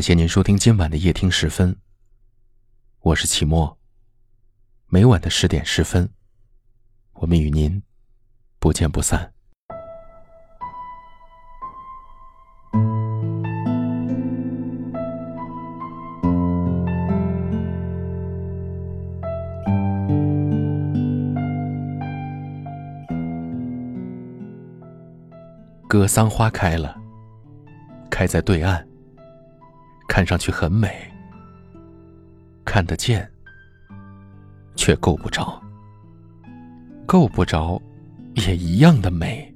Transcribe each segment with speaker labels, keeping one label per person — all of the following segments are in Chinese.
Speaker 1: 感谢您收听今晚的夜听时分，我是齐墨。每晚的十点十分，我们与您不见不散。格桑花开了，开在对岸，看上去很美，看得见，却够不着，够不着，也一样的美。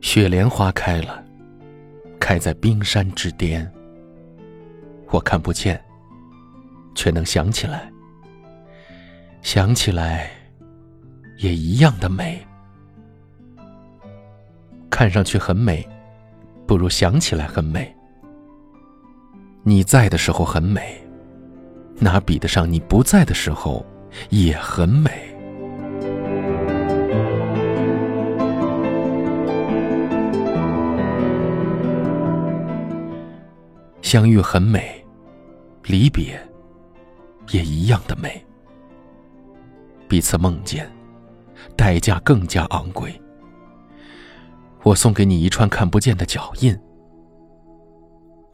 Speaker 1: 雪莲花开了，开在冰山之巅，我看不见。却能想起来，想起来，也一样的美。看上去很美，不如想起来很美。你在的时候很美，哪比得上你不在的时候也很美？相遇很美，离别。也一样的美，彼此梦见，代价更加昂贵。我送给你一串看不见的脚印，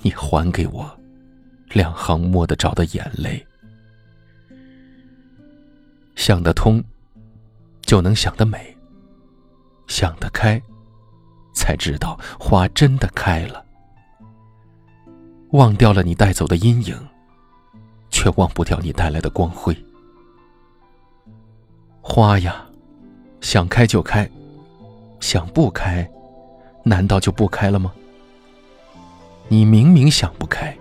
Speaker 1: 你还给我两行摸得着的眼泪。想得通，就能想得美；想得开，才知道花真的开了。忘掉了你带走的阴影。却忘不掉你带来的光辉。花呀，想开就开，想不开，难道就不开了吗？你明明想不开，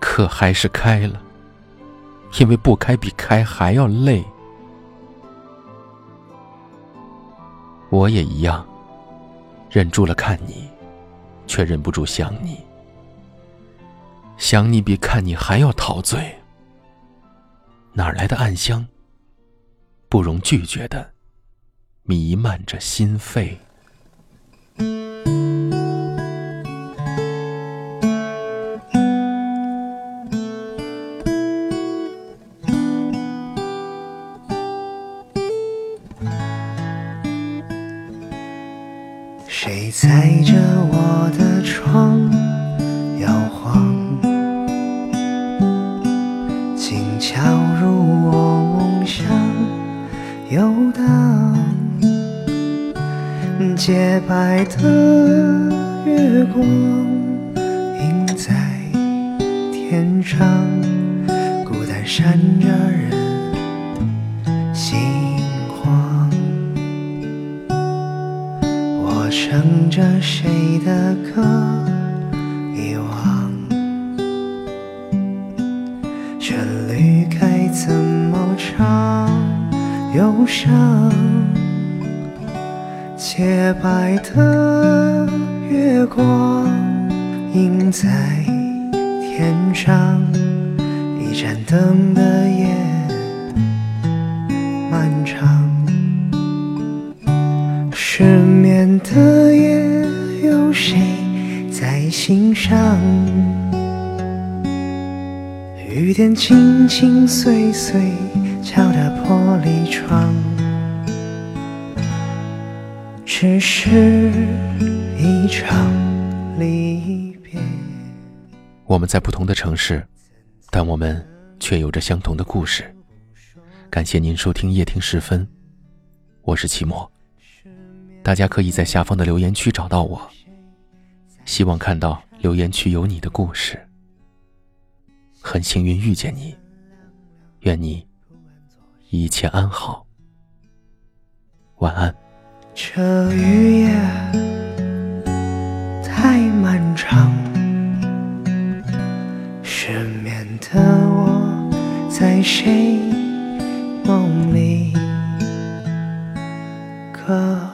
Speaker 1: 可还是开了，因为不开比开还要累。我也一样，忍住了看你，却忍不住想你。想你比看你还要陶醉，哪来的暗香？不容拒绝的，弥漫着心肺。
Speaker 2: 谁踩着我的窗？洁白的月光映在天上，孤单闪着人心慌。我唱着谁的歌，遗忘，旋律该怎么唱？忧伤。洁白的月光映在天上，一盏灯的夜漫长，失眠的夜有谁在心上？雨点轻轻碎碎敲打玻璃窗。只是一场离别。
Speaker 1: 我们在不同的城市，但我们却有着相同的故事。感谢您收听夜听时分，我是齐墨。大家可以在下方的留言区找到我。希望看到留言区有你的故事。很幸运遇见你，愿你一切安好。晚安。
Speaker 2: 这雨夜太漫长。失眠的我，在谁梦里？歌。